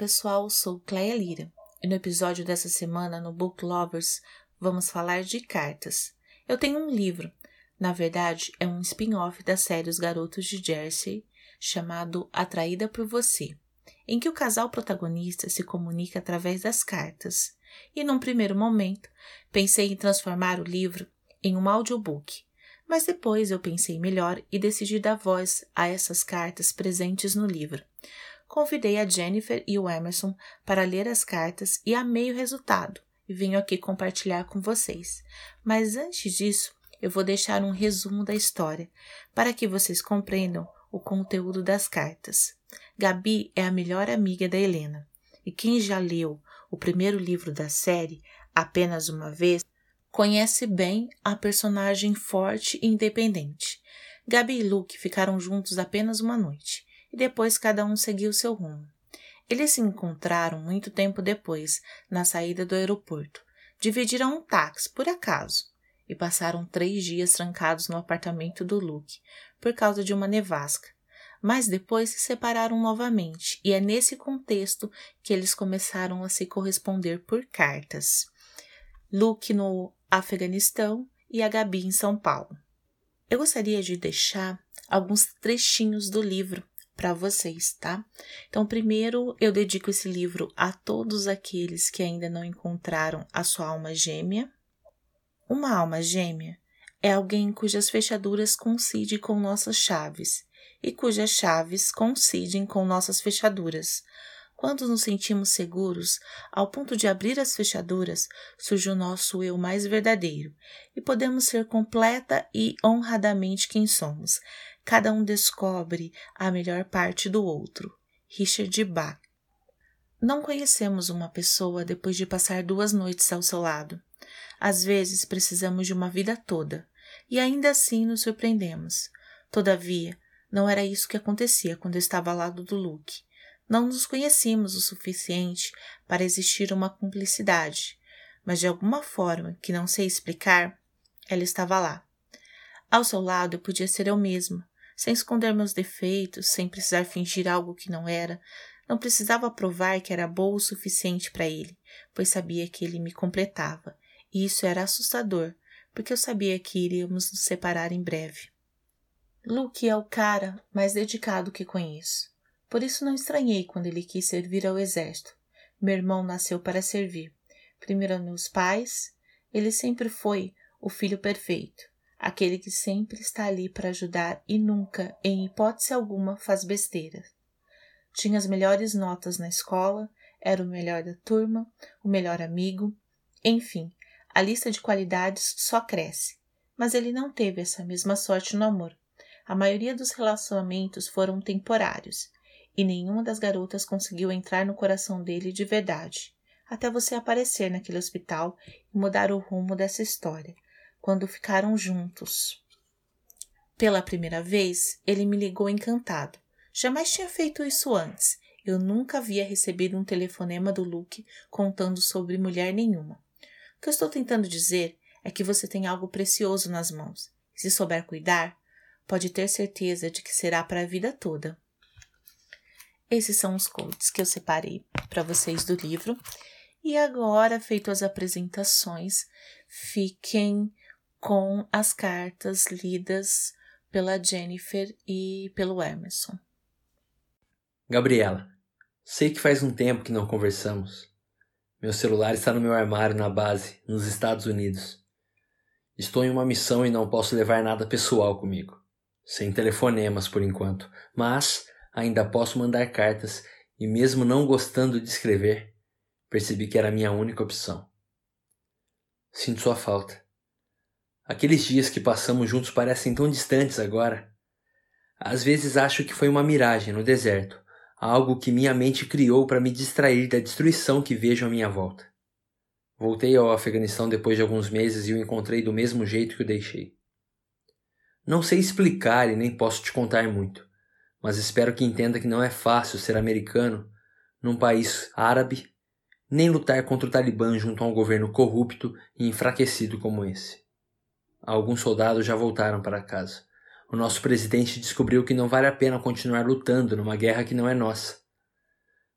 pessoal, sou Cleia Lira e no episódio dessa semana no Book Lovers vamos falar de cartas. Eu tenho um livro, na verdade é um spin-off da série Os Garotos de Jersey, chamado Atraída por Você, em que o casal protagonista se comunica através das cartas. E num primeiro momento pensei em transformar o livro em um audiobook, mas depois eu pensei melhor e decidi dar voz a essas cartas presentes no livro convidei a Jennifer e o Emerson para ler as cartas e amei o resultado e venho aqui compartilhar com vocês. Mas antes disso, eu vou deixar um resumo da história para que vocês compreendam o conteúdo das cartas. Gabi é a melhor amiga da Helena e quem já leu o primeiro livro da série apenas uma vez conhece bem a personagem forte e independente. Gabi e Luke ficaram juntos apenas uma noite e depois cada um seguiu seu rumo. Eles se encontraram muito tempo depois, na saída do aeroporto. Dividiram um táxi, por acaso, e passaram três dias trancados no apartamento do Luke, por causa de uma nevasca. Mas depois se separaram novamente, e é nesse contexto que eles começaram a se corresponder por cartas. Luke no Afeganistão e a Gabi em São Paulo. Eu gostaria de deixar alguns trechinhos do livro para vocês, tá? Então, primeiro eu dedico esse livro a todos aqueles que ainda não encontraram a sua alma gêmea. Uma alma gêmea é alguém cujas fechaduras coincidem com nossas chaves e cujas chaves coincidem com nossas fechaduras. Quando nos sentimos seguros, ao ponto de abrir as fechaduras, surge o nosso eu mais verdadeiro e podemos ser completa e honradamente quem somos. Cada um descobre a melhor parte do outro. Richard Bach. Não conhecemos uma pessoa depois de passar duas noites ao seu lado. Às vezes precisamos de uma vida toda, e ainda assim nos surpreendemos. Todavia, não era isso que acontecia quando estava ao lado do Luke. Não nos conhecíamos o suficiente para existir uma cumplicidade, mas de alguma forma que não sei explicar, ela estava lá. Ao seu lado eu podia ser eu mesma, sem esconder meus defeitos, sem precisar fingir algo que não era. Não precisava provar que era boa o suficiente para ele, pois sabia que ele me completava. E isso era assustador, porque eu sabia que iríamos nos separar em breve. Luke é o cara mais dedicado que conheço. Por isso não estranhei quando ele quis servir ao exército. Meu irmão nasceu para servir. Primeiro meus pais, ele sempre foi o filho perfeito aquele que sempre está ali para ajudar e nunca, em hipótese alguma, faz besteira. Tinha as melhores notas na escola, era o melhor da turma, o melhor amigo, enfim, a lista de qualidades só cresce. Mas ele não teve essa mesma sorte no amor. A maioria dos relacionamentos foram temporários, e nenhuma das garotas conseguiu entrar no coração dele de verdade, até você aparecer naquele hospital e mudar o rumo dessa história quando ficaram juntos. Pela primeira vez, ele me ligou encantado. Jamais tinha feito isso antes. Eu nunca havia recebido um telefonema do Luke contando sobre mulher nenhuma. O que eu estou tentando dizer é que você tem algo precioso nas mãos. Se souber cuidar, pode ter certeza de que será para a vida toda. Esses são os quotes que eu separei para vocês do livro. E agora, feito as apresentações, fiquem com as cartas lidas pela Jennifer e pelo Emerson. Gabriela, sei que faz um tempo que não conversamos. Meu celular está no meu armário na base, nos Estados Unidos. Estou em uma missão e não posso levar nada pessoal comigo. Sem telefonemas por enquanto, mas ainda posso mandar cartas e, mesmo não gostando de escrever, percebi que era a minha única opção. Sinto sua falta. Aqueles dias que passamos juntos parecem tão distantes agora. Às vezes acho que foi uma miragem no deserto, algo que minha mente criou para me distrair da destruição que vejo à minha volta. Voltei ao Afeganistão depois de alguns meses e o encontrei do mesmo jeito que o deixei. Não sei explicar e nem posso te contar muito, mas espero que entenda que não é fácil ser americano num país árabe, nem lutar contra o Talibã junto a um governo corrupto e enfraquecido como esse. Alguns soldados já voltaram para casa. O nosso presidente descobriu que não vale a pena continuar lutando numa guerra que não é nossa.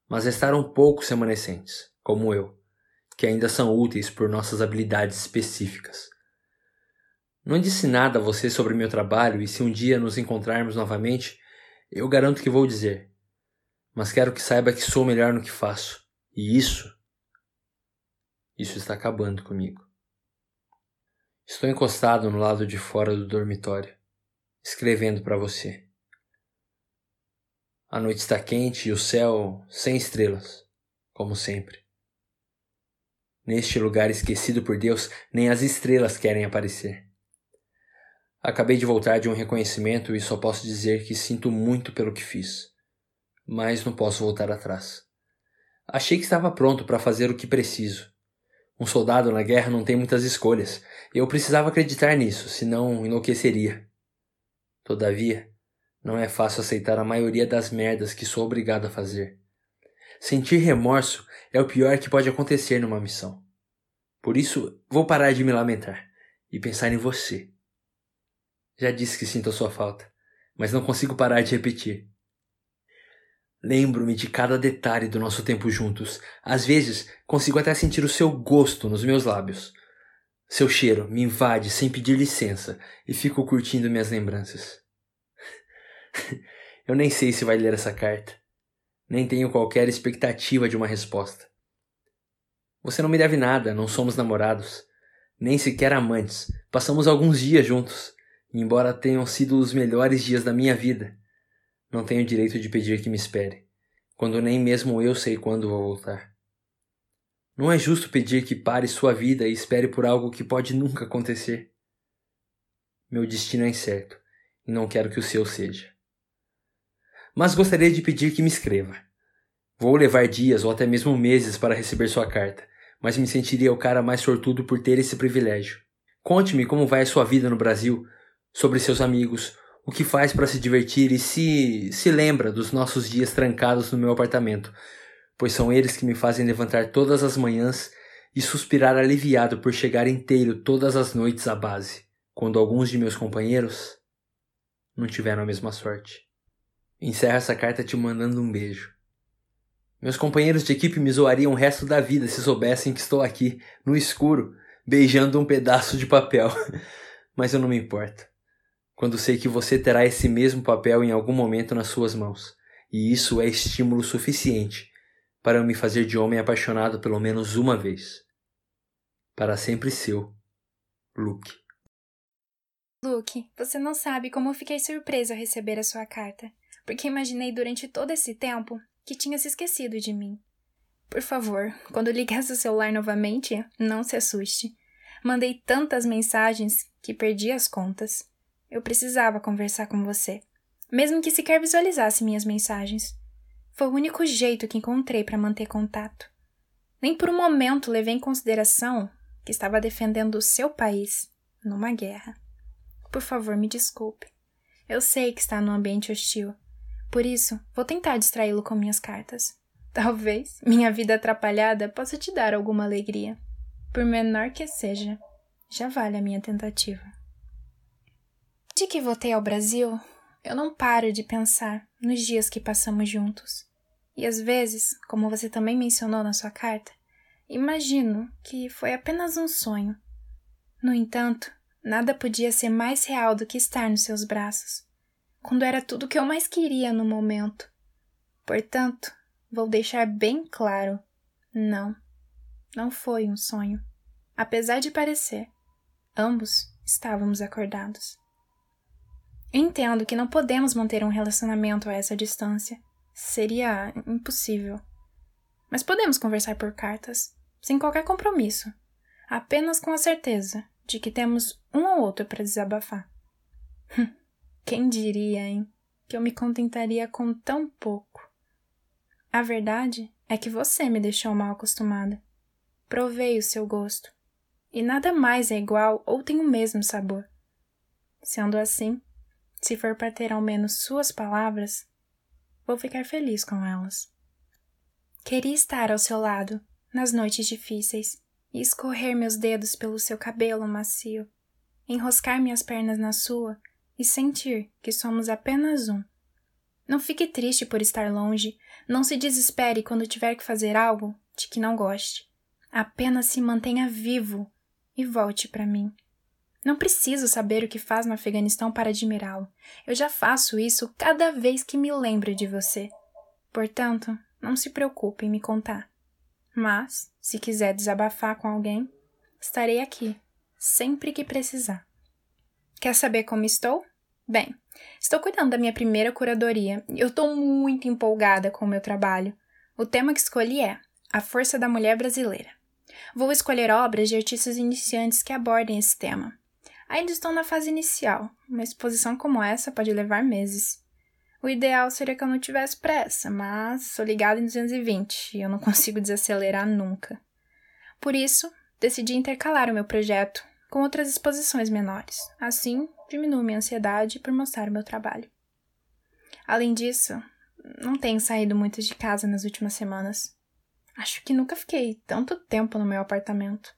mas restaram poucos remanescentes, como eu, que ainda são úteis por nossas habilidades específicas. Não disse nada a você sobre meu trabalho e se um dia nos encontrarmos novamente, eu garanto que vou dizer. Mas quero que saiba que sou melhor no que faço. E isso. Isso está acabando comigo. Estou encostado no lado de fora do dormitório, escrevendo para você. A noite está quente e o céu sem estrelas, como sempre. Neste lugar esquecido por Deus, nem as estrelas querem aparecer. Acabei de voltar de um reconhecimento e só posso dizer que sinto muito pelo que fiz. Mas não posso voltar atrás. Achei que estava pronto para fazer o que preciso. Um soldado na guerra não tem muitas escolhas, e eu precisava acreditar nisso, senão enlouqueceria. Todavia, não é fácil aceitar a maioria das merdas que sou obrigado a fazer. Sentir remorso é o pior que pode acontecer numa missão. Por isso, vou parar de me lamentar e pensar em você. Já disse que sinto a sua falta, mas não consigo parar de repetir. Lembro-me de cada detalhe do nosso tempo juntos. Às vezes, consigo até sentir o seu gosto nos meus lábios. Seu cheiro me invade sem pedir licença e fico curtindo minhas lembranças. Eu nem sei se vai ler essa carta. Nem tenho qualquer expectativa de uma resposta. Você não me deve nada, não somos namorados, nem sequer amantes. Passamos alguns dias juntos embora tenham sido os melhores dias da minha vida. Não tenho direito de pedir que me espere, quando nem mesmo eu sei quando vou voltar. Não é justo pedir que pare sua vida e espere por algo que pode nunca acontecer. Meu destino é incerto e não quero que o seu seja. Mas gostaria de pedir que me escreva. Vou levar dias ou até mesmo meses para receber sua carta, mas me sentiria o cara mais sortudo por ter esse privilégio. Conte-me como vai a sua vida no Brasil, sobre seus amigos, o que faz para se divertir e se se lembra dos nossos dias trancados no meu apartamento, pois são eles que me fazem levantar todas as manhãs e suspirar aliviado por chegar inteiro todas as noites à base, quando alguns de meus companheiros não tiveram a mesma sorte. Encerro essa carta te mandando um beijo. Meus companheiros de equipe me zoariam o resto da vida se soubessem que estou aqui, no escuro, beijando um pedaço de papel. Mas eu não me importo quando sei que você terá esse mesmo papel em algum momento nas suas mãos, e isso é estímulo suficiente para eu me fazer de homem apaixonado pelo menos uma vez. Para sempre seu, Luke. Luke, você não sabe como eu fiquei surpresa ao receber a sua carta, porque imaginei durante todo esse tempo que tinha se esquecido de mim. Por favor, quando ligar seu celular novamente, não se assuste. Mandei tantas mensagens que perdi as contas. Eu precisava conversar com você, mesmo que sequer visualizasse minhas mensagens. Foi o único jeito que encontrei para manter contato. Nem por um momento levei em consideração que estava defendendo o seu país numa guerra. Por favor, me desculpe. Eu sei que está num ambiente hostil. Por isso, vou tentar distraí-lo com minhas cartas. Talvez minha vida atrapalhada possa te dar alguma alegria. Por menor que seja, já vale a minha tentativa. Desde que voltei ao Brasil, eu não paro de pensar nos dias que passamos juntos. E às vezes, como você também mencionou na sua carta, imagino que foi apenas um sonho. No entanto, nada podia ser mais real do que estar nos seus braços, quando era tudo o que eu mais queria no momento. Portanto, vou deixar bem claro: não, não foi um sonho. Apesar de parecer, ambos estávamos acordados. Entendo que não podemos manter um relacionamento a essa distância. Seria impossível. Mas podemos conversar por cartas, sem qualquer compromisso, apenas com a certeza de que temos um ou outro para desabafar. Quem diria, hein, que eu me contentaria com tão pouco? A verdade é que você me deixou mal acostumada. Provei o seu gosto. E nada mais é igual ou tem o mesmo sabor. Sendo assim, se for para ter ao menos suas palavras, vou ficar feliz com elas. Queria estar ao seu lado nas noites difíceis e escorrer meus dedos pelo seu cabelo macio, enroscar minhas pernas na sua e sentir que somos apenas um. Não fique triste por estar longe. Não se desespere quando tiver que fazer algo de que não goste. Apenas se mantenha vivo e volte para mim. Não preciso saber o que faz no Afeganistão para admirá-lo. Eu já faço isso cada vez que me lembro de você. Portanto, não se preocupe em me contar. Mas, se quiser desabafar com alguém, estarei aqui, sempre que precisar. Quer saber como estou? Bem, estou cuidando da minha primeira curadoria e eu estou muito empolgada com o meu trabalho. O tema que escolhi é A Força da Mulher Brasileira. Vou escolher obras de artistas iniciantes que abordem esse tema. Ainda estou na fase inicial, uma exposição como essa pode levar meses. O ideal seria que eu não tivesse pressa, mas sou ligada em 220 e eu não consigo desacelerar nunca. Por isso, decidi intercalar o meu projeto com outras exposições menores. Assim, diminuo minha ansiedade por mostrar o meu trabalho. Além disso, não tenho saído muito de casa nas últimas semanas. Acho que nunca fiquei tanto tempo no meu apartamento.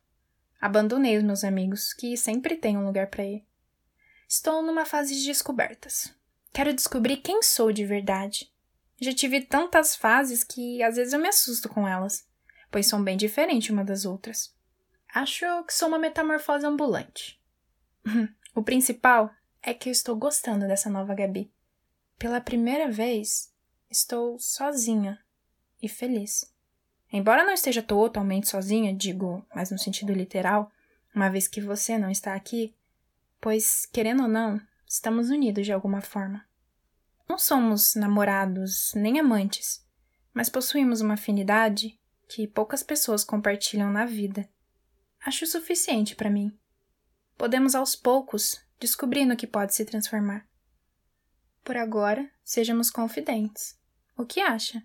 Abandonei os meus amigos, que sempre têm um lugar para ir. Estou numa fase de descobertas. Quero descobrir quem sou de verdade. Já tive tantas fases que às vezes eu me assusto com elas, pois são bem diferentes uma das outras. Acho que sou uma metamorfose ambulante. o principal é que eu estou gostando dessa nova Gabi. Pela primeira vez, estou sozinha e feliz. Embora não esteja totalmente sozinha, digo, mas no sentido literal, uma vez que você não está aqui, pois, querendo ou não, Estamos unidos de alguma forma. Não somos namorados nem amantes, mas possuímos uma afinidade que poucas pessoas compartilham na vida. Acho suficiente para mim. Podemos aos poucos descobrir no que pode se transformar. Por agora, sejamos confidentes. O que acha?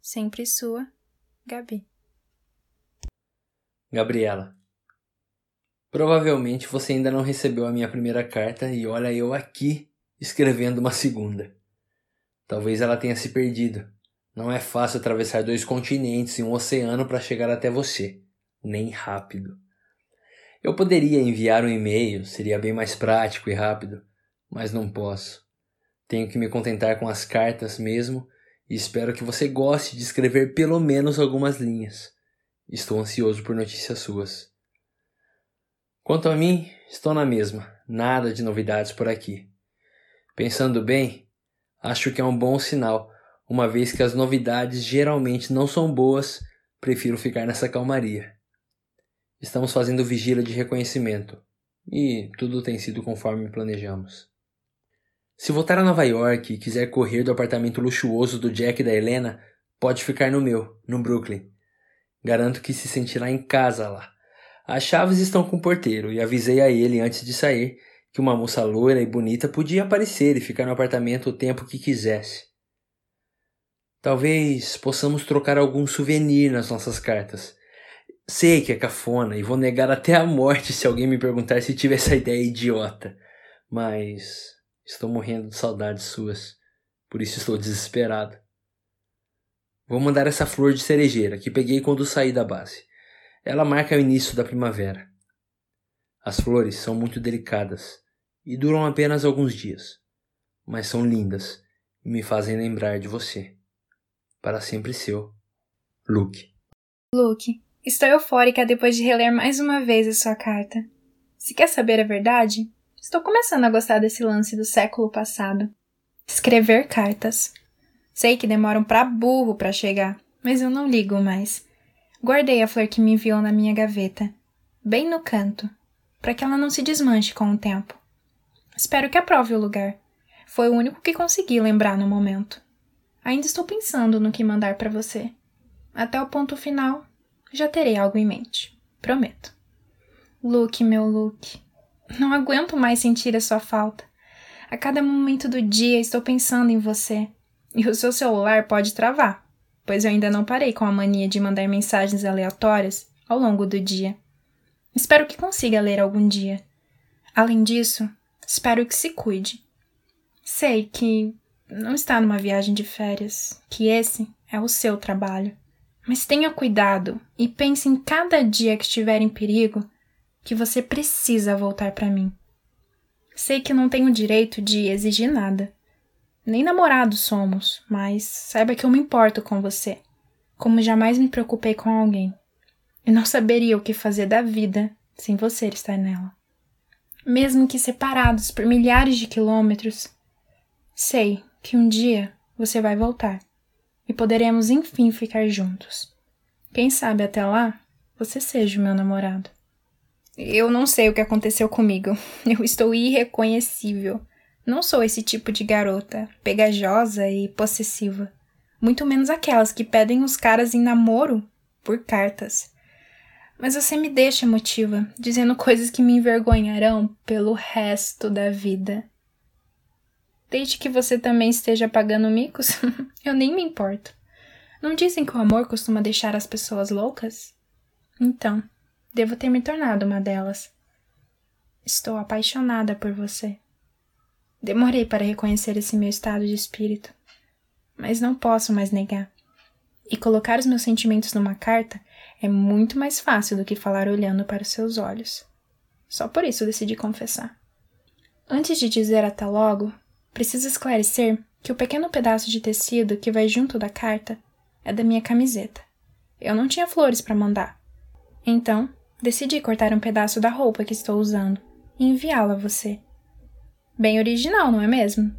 Sempre sua, Gabi. Gabriela. Provavelmente você ainda não recebeu a minha primeira carta e olha eu aqui escrevendo uma segunda. Talvez ela tenha se perdido. Não é fácil atravessar dois continentes e um oceano para chegar até você, nem rápido. Eu poderia enviar um e-mail, seria bem mais prático e rápido, mas não posso. Tenho que me contentar com as cartas mesmo e espero que você goste de escrever pelo menos algumas linhas. Estou ansioso por notícias suas. Quanto a mim, estou na mesma, nada de novidades por aqui. Pensando bem, acho que é um bom sinal, uma vez que as novidades geralmente não são boas, prefiro ficar nessa calmaria. Estamos fazendo vigília de reconhecimento e tudo tem sido conforme planejamos. Se voltar a Nova York e quiser correr do apartamento luxuoso do Jack e da Helena, pode ficar no meu, no Brooklyn. Garanto que se sentirá em casa lá as chaves estão com o porteiro e avisei a ele antes de sair que uma moça loira e bonita podia aparecer e ficar no apartamento o tempo que quisesse. Talvez possamos trocar algum souvenir nas nossas cartas. Sei que é cafona e vou negar até a morte se alguém me perguntar se tive essa ideia idiota, mas estou morrendo de saudades suas, por isso estou desesperado. Vou mandar essa flor de cerejeira que peguei quando saí da base. Ela marca o início da primavera. As flores são muito delicadas e duram apenas alguns dias, mas são lindas e me fazem lembrar de você. Para sempre seu, Luke. Luke, estou eufórica depois de reler mais uma vez a sua carta. Se quer saber a verdade, estou começando a gostar desse lance do século passado. Escrever cartas. Sei que demoram para burro para chegar, mas eu não ligo mais. Guardei a flor que me enviou na minha gaveta, bem no canto, para que ela não se desmanche com o tempo. Espero que aprove o lugar. Foi o único que consegui lembrar no momento. Ainda estou pensando no que mandar para você. Até o ponto final, já terei algo em mente. Prometo. Luke, meu Luke. Não aguento mais sentir a sua falta. A cada momento do dia estou pensando em você. E o seu celular pode travar pois eu ainda não parei com a mania de mandar mensagens aleatórias ao longo do dia. Espero que consiga ler algum dia. Além disso, espero que se cuide. Sei que não está numa viagem de férias, que esse é o seu trabalho. Mas tenha cuidado e pense em cada dia que estiver em perigo que você precisa voltar para mim. Sei que não tenho direito de exigir nada. Nem namorados somos, mas saiba que eu me importo com você, como jamais me preocupei com alguém. E não saberia o que fazer da vida sem você estar nela. Mesmo que separados por milhares de quilômetros, sei que um dia você vai voltar e poderemos enfim ficar juntos. Quem sabe até lá você seja o meu namorado. Eu não sei o que aconteceu comigo. Eu estou irreconhecível. Não sou esse tipo de garota, pegajosa e possessiva. Muito menos aquelas que pedem os caras em namoro por cartas. Mas você me deixa emotiva, dizendo coisas que me envergonharão pelo resto da vida. Desde que você também esteja pagando micos, eu nem me importo. Não dizem que o amor costuma deixar as pessoas loucas? Então, devo ter me tornado uma delas. Estou apaixonada por você. Demorei para reconhecer esse meu estado de espírito, mas não posso mais negar. E colocar os meus sentimentos numa carta é muito mais fácil do que falar olhando para os seus olhos. Só por isso decidi confessar. Antes de dizer até logo, preciso esclarecer que o pequeno pedaço de tecido que vai junto da carta é da minha camiseta. Eu não tinha flores para mandar. Então, decidi cortar um pedaço da roupa que estou usando e enviá-la a você. Bem original, não é mesmo?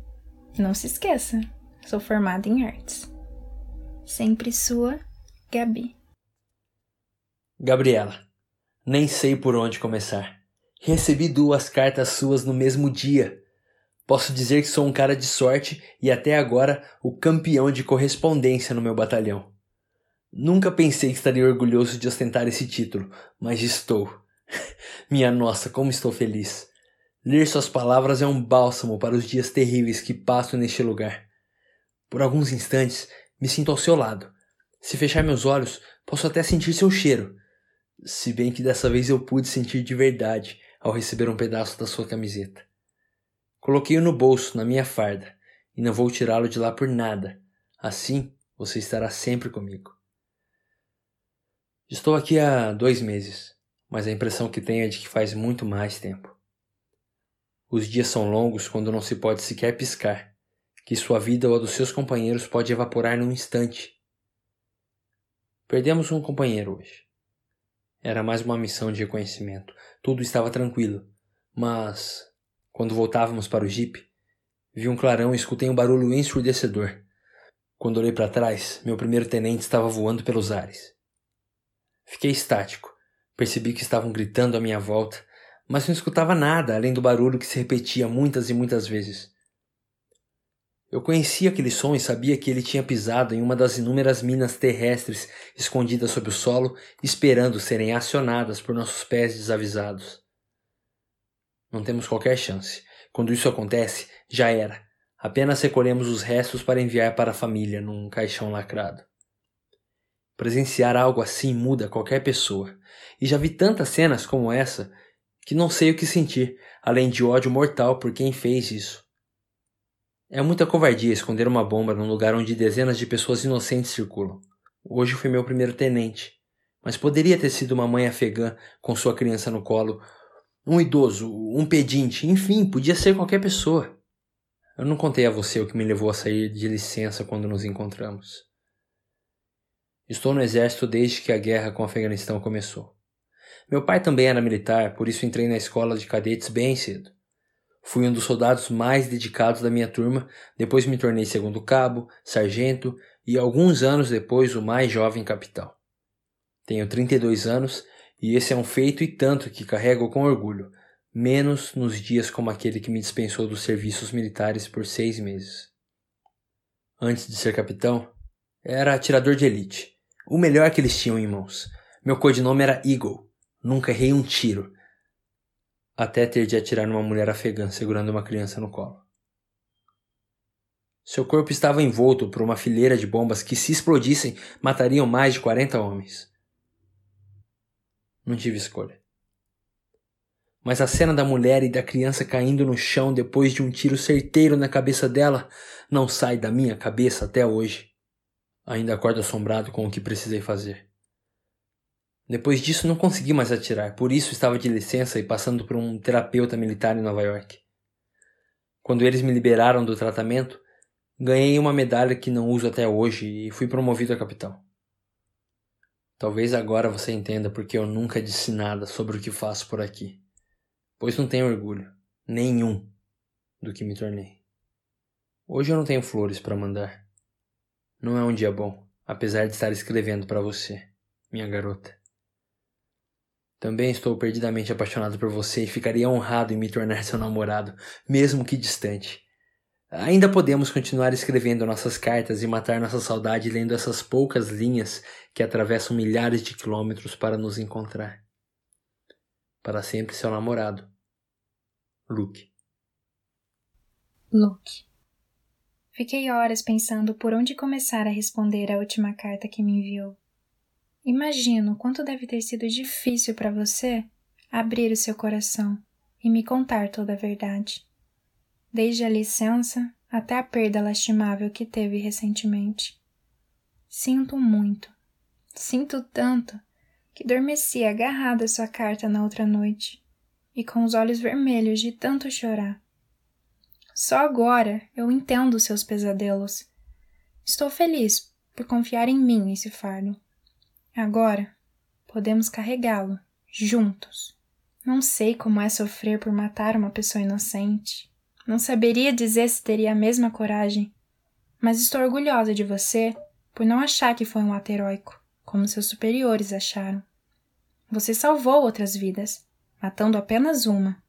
Não se esqueça, sou formada em artes. Sempre sua, Gabi. Gabriela, nem sei por onde começar. Recebi duas cartas suas no mesmo dia. Posso dizer que sou um cara de sorte e até agora o campeão de correspondência no meu batalhão. Nunca pensei que estaria orgulhoso de ostentar esse título, mas estou. Minha nossa, como estou feliz. Ler suas palavras é um bálsamo para os dias terríveis que passo neste lugar. Por alguns instantes, me sinto ao seu lado. Se fechar meus olhos, posso até sentir seu cheiro. Se bem que dessa vez eu pude sentir de verdade ao receber um pedaço da sua camiseta. Coloquei-o no bolso, na minha farda, e não vou tirá-lo de lá por nada. Assim, você estará sempre comigo. Estou aqui há dois meses, mas a impressão que tenho é de que faz muito mais tempo. Os dias são longos quando não se pode sequer piscar, que sua vida ou a dos seus companheiros pode evaporar num instante. Perdemos um companheiro hoje. Era mais uma missão de reconhecimento. Tudo estava tranquilo, mas quando voltávamos para o jipe, vi um clarão e escutei um barulho ensurdecedor. Quando olhei para trás, meu primeiro tenente estava voando pelos ares. Fiquei estático. Percebi que estavam gritando à minha volta mas não escutava nada além do barulho que se repetia muitas e muitas vezes. Eu conhecia aquele som e sabia que ele tinha pisado em uma das inúmeras minas terrestres escondidas sob o solo, esperando serem acionadas por nossos pés desavisados. Não temos qualquer chance. Quando isso acontece, já era. Apenas recolhemos os restos para enviar para a família num caixão lacrado. Presenciar algo assim muda qualquer pessoa. E já vi tantas cenas como essa que não sei o que sentir, além de ódio mortal por quem fez isso. É muita covardia esconder uma bomba num lugar onde dezenas de pessoas inocentes circulam. Hoje fui meu primeiro tenente, mas poderia ter sido uma mãe afegã com sua criança no colo, um idoso, um pedinte, enfim, podia ser qualquer pessoa. Eu não contei a você o que me levou a sair de licença quando nos encontramos. Estou no exército desde que a guerra com o Afeganistão começou. Meu pai também era militar, por isso entrei na escola de cadetes bem cedo. Fui um dos soldados mais dedicados da minha turma, depois me tornei segundo cabo, sargento e alguns anos depois o mais jovem capitão. Tenho 32 anos e esse é um feito e tanto que carrego com orgulho, menos nos dias como aquele que me dispensou dos serviços militares por seis meses. Antes de ser capitão, era atirador de elite, o melhor que eles tinham em mãos. Meu codinome era Eagle Nunca errei um tiro. Até ter de atirar numa mulher afegã segurando uma criança no colo. Seu corpo estava envolto por uma fileira de bombas que, se explodissem, matariam mais de 40 homens. Não tive escolha. Mas a cena da mulher e da criança caindo no chão depois de um tiro certeiro na cabeça dela não sai da minha cabeça até hoje. Ainda acordo assombrado com o que precisei fazer. Depois disso não consegui mais atirar, por isso estava de licença e passando por um terapeuta militar em Nova York. Quando eles me liberaram do tratamento, Ganhei uma medalha que não uso até hoje e fui promovido a capitão. Talvez agora você entenda porque eu nunca disse nada sobre o que faço por aqui, pois não tenho orgulho nenhum do que me tornei. Hoje eu não tenho flores para mandar. Não é um dia bom, apesar de estar escrevendo para você, minha garota. Também estou perdidamente apaixonado por você e ficaria honrado em me tornar seu namorado, mesmo que distante. Ainda podemos continuar escrevendo nossas cartas e matar nossa saudade lendo essas poucas linhas que atravessam milhares de quilômetros para nos encontrar. Para sempre seu namorado, Luke. Luke. Fiquei horas pensando por onde começar a responder a última carta que me enviou. Imagino quanto deve ter sido difícil para você abrir o seu coração e me contar toda a verdade. Desde a licença até a perda lastimável que teve recentemente. Sinto muito, sinto tanto, que dormeci agarrada à sua carta na outra noite e com os olhos vermelhos de tanto chorar. Só agora eu entendo seus pesadelos. Estou feliz por confiar em mim esse fardo. Agora podemos carregá-lo juntos. Não sei como é sofrer por matar uma pessoa inocente. Não saberia dizer se teria a mesma coragem, mas estou orgulhosa de você por não achar que foi um ato heróico, como seus superiores acharam. Você salvou outras vidas, matando apenas uma,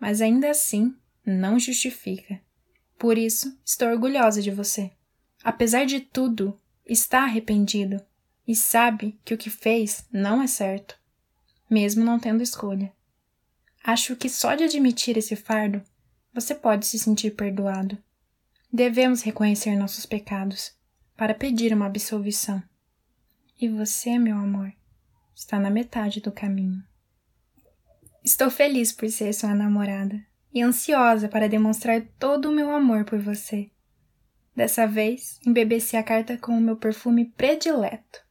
mas ainda assim não justifica. Por isso, estou orgulhosa de você. Apesar de tudo, está arrependido e sabe que o que fez não é certo, mesmo não tendo escolha. Acho que só de admitir esse fardo, você pode se sentir perdoado. Devemos reconhecer nossos pecados para pedir uma absolvição. E você, meu amor, está na metade do caminho. Estou feliz por ser sua namorada e ansiosa para demonstrar todo o meu amor por você. Dessa vez, embebeci a carta com o meu perfume predileto.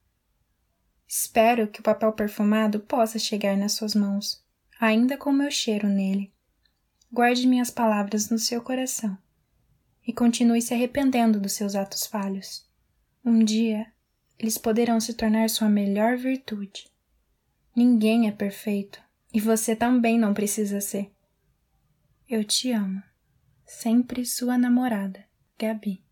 Espero que o papel perfumado possa chegar nas suas mãos, ainda com meu cheiro nele. Guarde minhas palavras no seu coração e continue se arrependendo dos seus atos falhos. Um dia, eles poderão se tornar sua melhor virtude. Ninguém é perfeito e você também não precisa ser. Eu te amo. Sempre sua namorada, Gabi.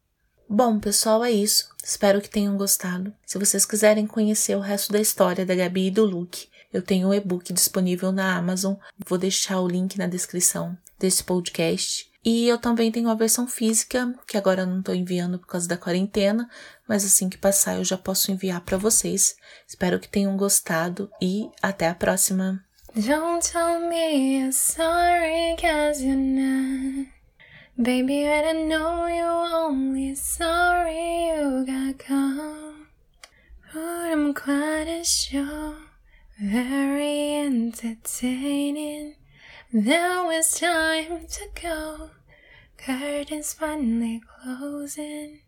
Bom, pessoal, é isso. Espero que tenham gostado. Se vocês quiserem conhecer o resto da história da Gabi e do Luke, eu tenho um e-book disponível na Amazon. Vou deixar o link na descrição desse podcast. E eu também tenho a versão física, que agora eu não estou enviando por causa da quarentena, mas assim que passar eu já posso enviar para vocês. Espero que tenham gostado e até a próxima. Don't tell me you're sorry cause you're not. Baby, I don't know you're only sorry you got caught. But I'm quite show, very entertaining. Now it's time to go. Curtains finally closing.